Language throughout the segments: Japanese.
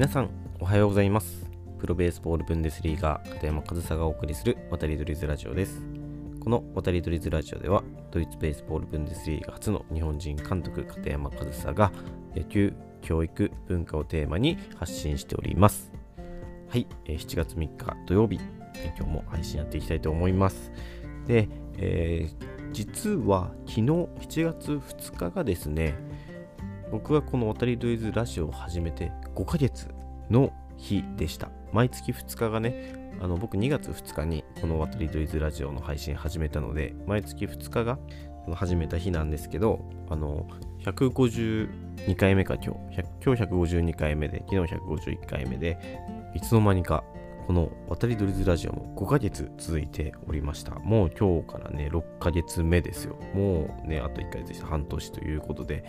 皆さんおはようございます。プロベースボールブンデスリーガー片山和沙がお送りする渡り鳥ズラジオです。この渡り鳥ズラジオではドイツベースボールブンデスリーガ初の日本人監督片山和沙が野球教育文化をテーマに発信しております。はい7月3日土曜日今日も配信やっていきたいと思います。で、えー、実は昨日7月2日がですね僕はこの渡りドイズラジオを始めて5ヶ月の日でした。毎月2日がね、あの僕2月2日にこの渡りドイズラジオの配信始めたので、毎月2日が始めた日なんですけど、あの、152回目か今日。今日152回目で、昨日151回目で、いつの間にかこの渡りドリズラジオも5ヶ月続いておりました。もう今日からね、6ヶ月目ですよ。もうね、あと1ヶ月半年ということで、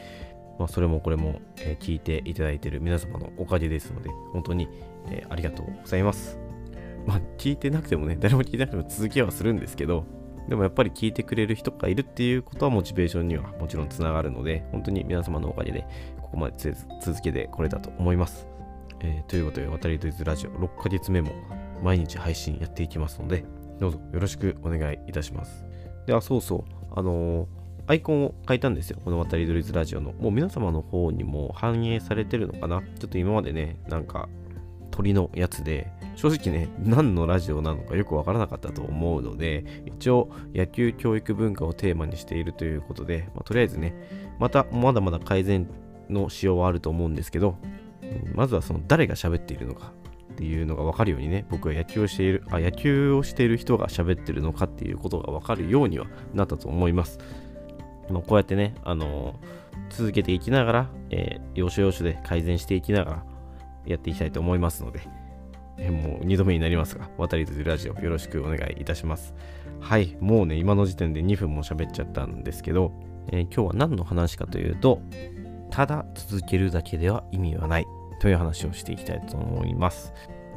まあ、それもこれも、え、聞いていただいている皆様のおかげですので、本当に、え、ありがとうございます。まあ、聞いてなくてもね、誰も聞いてなくても続きはするんですけど、でもやっぱり聞いてくれる人がいるっていうことはモチベーションにはもちろんつながるので、本当に皆様のおかげでここまで続けてこれたと思います。えー、ということで、渡りドイツラジオ6ヶ月目も毎日配信やっていきますので、どうぞよろしくお願いいたします。では、そうそう、あのーアイコンを変えたんですよ。この渡り鳥ズラジオの。もう皆様の方にも反映されてるのかなちょっと今までね、なんか鳥のやつで、正直ね、何のラジオなのかよくわからなかったと思うので、一応野球教育文化をテーマにしているということで、まあ、とりあえずね、またまだまだ改善の仕様はあると思うんですけど、まずはその誰が喋っているのかっていうのが分かるようにね、僕は野球をしている、あ、野球をしている人が喋ってるのかっていうことが分かるようにはなったと思います。ま、こうやってね、あの、続けていきながら、えー、要所要所で改善していきながらやっていきたいと思いますので、えー、もう2度目になりますが、渡り鳥ラジオよろしくお願いいたします。はい、もうね、今の時点で2分も喋っちゃったんですけど、えー、今日は何の話かというと、ただ続けるだけでは意味はないという話をしていきたいと思います。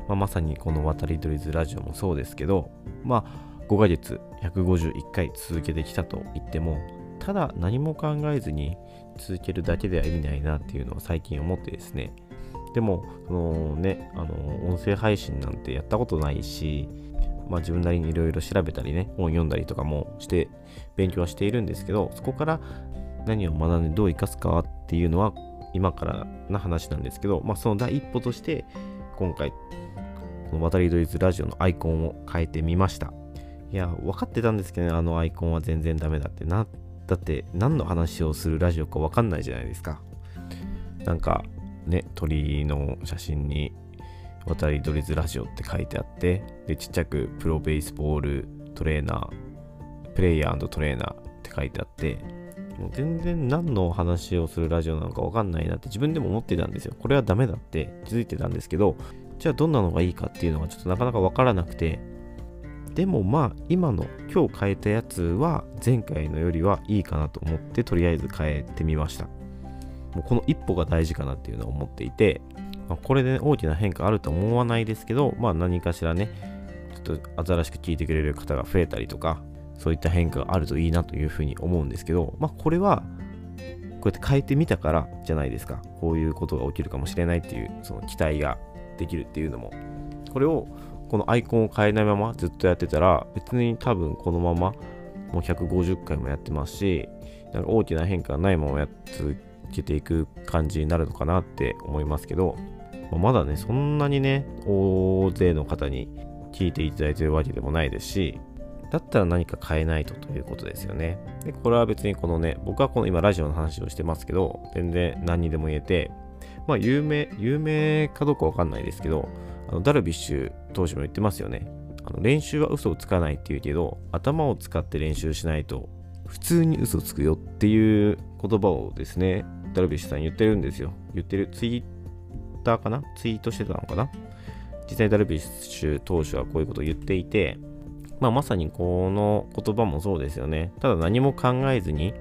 まあ、まさにこの渡り鳥ズラジオもそうですけど、まあ、5ヶ月151回続けてきたと言っても、ただ何も考えずに続けるだけでは意味ないなっていうのを最近思ってですね。でもそのねあの音声配信なんてやったことないしまあ自分なりにいろいろ調べたりね本読んだりとかもして勉強はしているんですけどそこから何を学んでどう生かすかっていうのは今からな話なんですけど、まあ、その第一歩として今回この渡りドイツラジオのアイコンを変えてみました。いや分かってたんですけどねあのアイコンは全然ダメだってなだって何の話をするラジオか分かんないじゃないですか。なんかね、鳥の写真に渡り鳥ズラジオって書いてあって、で、ちっちゃくプロベースボールトレーナー、プレイヤートレーナーって書いてあって、もう全然何の話をするラジオなのか分かんないなって自分でも思ってたんですよ。これはダメだって気づいてたんですけど、じゃあどんなのがいいかっていうのがちょっとなかなか分からなくて、でもまあ今の今日変えたやつは前回のよりはいいかなと思ってとりあえず変えてみました。もうこの一歩が大事かなっていうのを思っていて、まあ、これで、大きな変化あると思わないですけどまあ何かしらねちょっと新しく聞いてくれる方が増えたりとかそういった変化があるといいなというふうに思うんですけどまあこれはこうやって変えてみたからじゃないですか。こういうことが起きるかもしれないっていうその期待ができるっていうのもこれをこのアイコンを変えないままずっとやってたら、別に多分このままもう150回もやってますし、なんか大きな変化がないままやっ続けていく感じになるのかなって思いますけど、まだね、そんなにね、大勢の方に聞いていただいてるわけでもないですし、だったら何か変えないとということですよね。で、これは別にこのね、僕はこの今ラジオの話をしてますけど、全然何にでも言えて、まあ有名、有名かどうかわかんないですけど、のダルビッシュ投手も言ってますよね。あの練習は嘘をつかないっていうけど、頭を使って練習しないと普通に嘘つくよっていう言葉をですね、ダルビッシュさん言ってるんですよ。言ってる、ツイッターかな？ツイートしてたのかな？実際ダルビッシュ投手はこういうことを言っていて、まあ、まさにこの言葉もそうですよね。ただ何も考えずに、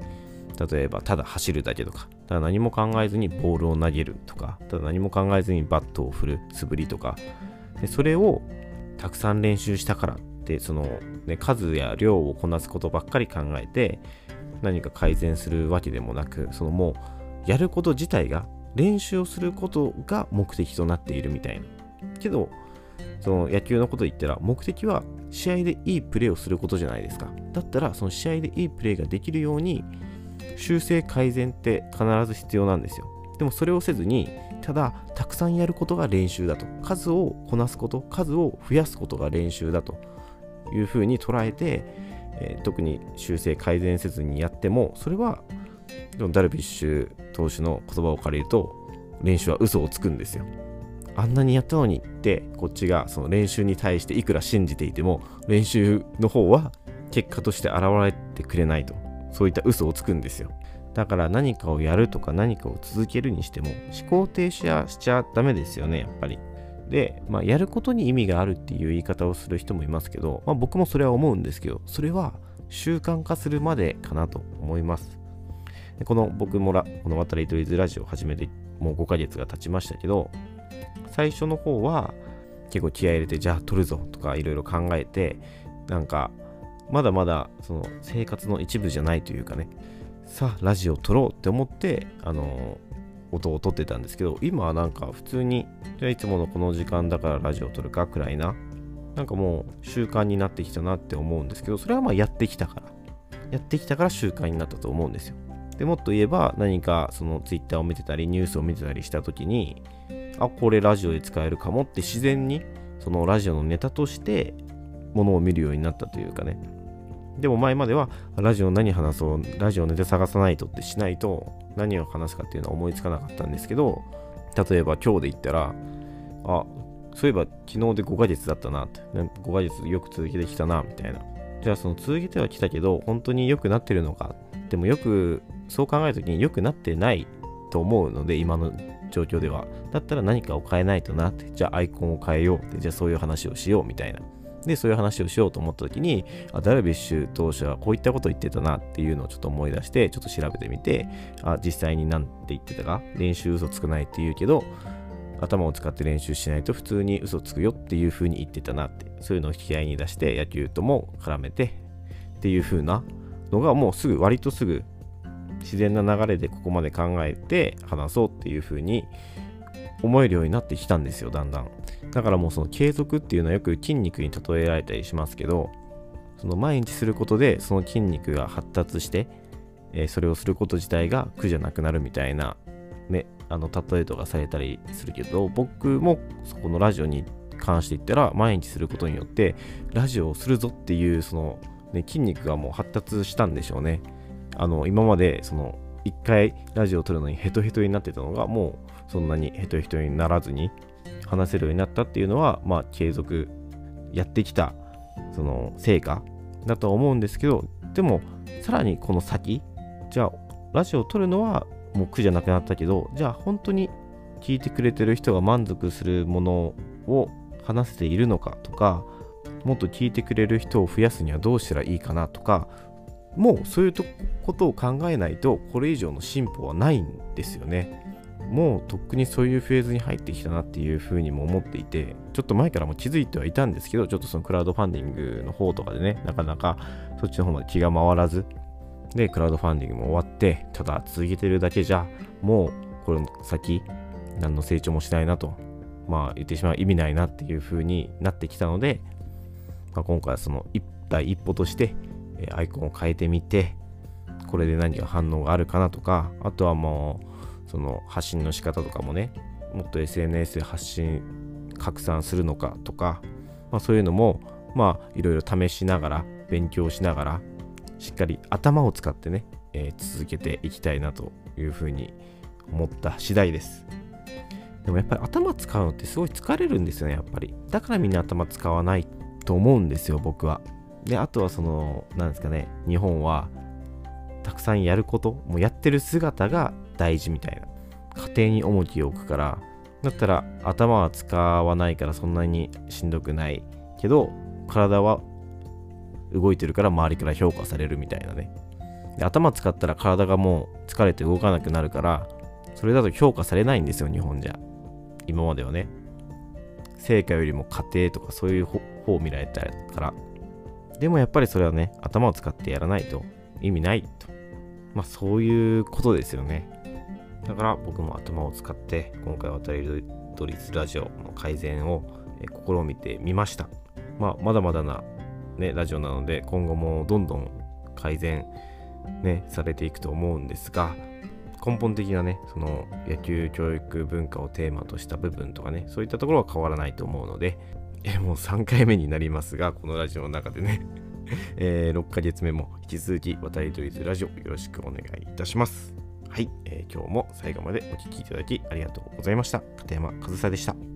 例えばただ走るだけとか、ただ何も考えずにボールを投げるとか、ただ何も考えずにバットを振る素振りとか、でそれをたくさん練習したからって、その、ね、数や量をこなすことばっかり考えて、何か改善するわけでもなく、そのもう、やること自体が練習をすることが目的となっているみたいな。けどその野球のこと言ったら目的は試合でいいプレーをすることじゃないですか。だったらその試合でいいプレーができるように修正改善って必ず必要なんですよ。でもそれをせずにただたくさんやることが練習だと。数をこなすこと数を増やすことが練習だと。いうふうに捉えて、えー、特に修正改善せずにやってもそれはダルビッシュ投手の言葉を借りると練習は嘘をつくんですよ。あんなにやったのにってこっちがその練習に対していくら信じていても練習の方は結果として現れてくれないと。そういった嘘をつくんですよ。だから何かをやるとか何かを続けるにしても思考停止はしちゃダメですよねやっぱり。で、まあ、やることに意味があるっていう言い方をする人もいますけど、まあ、僕もそれは思うんですけどそれは習慣化するまでかなと思います。でこの僕もら物語トイズラジオを始めてもう5ヶ月が経ちましたけど最初の方は結構気合入れてじゃあ撮るぞとかいろいろ考えてなんかまだまだその生活の一部じゃないというかね。さあラジオ撮ろうって思ってあの音を撮ってたんですけど今はなんか普通にじゃあいつものこの時間だからラジオを撮るかくらいななんかもう習慣になってきたなって思うんですけどそれはまあやってきたから。やってきたから習慣になったと思うんですよ。でもっと言えば何かその Twitter を見てたりニュースを見てたりした時にあこれラジオで使えるかもって自然にそのラジオのネタとしてものを見るようになったというかね。でも前まではラジオ何話そうラジオネタ探さないとってしないと何を話すかっていうのは思いつかなかったんですけど例えば今日で言ったらあそういえば昨日で5ヶ月だったなって5ヶ月よく続けてきたなみたいな。じゃあその続けてはきたけど本当に良くなってるのかでもよくそう考えるときに良くなってないと思うので今の状況では。だったら何かを変えないとなってじゃあアイコンを変えようってじゃあそういう話をしようみたいな。でそういう話をしようと思った時にあダルビッシュ投手はこういったこと言ってたなっていうのをちょっと思い出してちょっと調べてみてあ実際に何て言ってたか練習嘘つかないって言うけど頭を使って練習しないと普通に嘘つくよっていう風に言ってたなってそういうのを引き合いに出して野球とも絡めてっていう風なのがもうすぐ割とすぐ自然な流れでここまで考えて話そうっていう風に思えるようになってきたんですよだんだん。だからもうその継続っていうのはよく筋肉に例えられたりしますけどその毎日することでその筋肉が発達して、えー、それをすること自体が苦じゃなくなるみたいなねあの例えとかされたりするけど僕もそこのラジオに関して言ったら毎日することによってラジオをするぞっていうその、ね、筋肉がもう発達したんでしょうね。あの今までその1回ラジオを撮るのにヘトヘトになってたのがもうそんなにヘトヘトにならずに話せるようになったっていうのは、まあ、継続やってきたその成果だと思うんですけどでもさらにこの先じゃあラジオを撮るのはもう苦じゃなくなったけどじゃあ本当に聞いてくれてる人が満足するものを話せているのかとかもっと聞いてくれる人を増やすにはどうしたらいいかなとかもうそういうことを考えないとこれ以上の進歩はないんですよね。もうとっくにそういうフェーズに入ってきたなっていうふうにも思っていてちょっと前からも気づいてはいたんですけどちょっとそのクラウドファンディングの方とかでねなかなかそっちの方まで気が回らずでクラウドファンディングも終わってただ続けてるだけじゃもうこの先何の成長もしないなとまあ言ってしまう意味ないなっていうふうになってきたので、まあ、今回はその一第一歩としてアイコンを変えてみてこれで何か反応があるかなとかあとはもうその発信の仕方とかもねもっと SNS で発信拡散するのかとか、まあ、そういうのもまあいろいろ試しながら勉強しながらしっかり頭を使ってね、えー、続けていきたいなというふうに思った次第です。でもやっぱり頭使うのってすごい疲れるんですよねやっぱり。だからみんな頭使わないと思うんですよ僕は。であとはそのなんですかね日本はたくさんやることもうやってる姿が大事みたいな。家庭に重きを置くから。だったら頭は使わないからそんなにしんどくないけど体は動いてるから周りから評価されるみたいなね。で頭使ったら体がもう疲れて動かなくなるからそれだと評価されないんですよ日本じゃ。今まではね。成果よりも家庭とかそういう方を見られたから。でもやっぱりそれはね頭を使ってやらないと意味ないと。まあそういうことですよね。だから僕も頭を使って今回渡り鳥ラジオの改善を試みてみました。まあまだまだなねラジオなので今後もどんどん改善ねされていくと思うんですが根本的なねその野球教育文化をテーマとした部分とかねそういったところは変わらないと思うのでえもう3回目になりますがこのラジオの中でね。えー、6ヶ月目も引き続き渡り鳥ズラジオよろしくお願いいたします。はい、えー、今日も最後までお聴きいただきありがとうございました。片山和沙でした。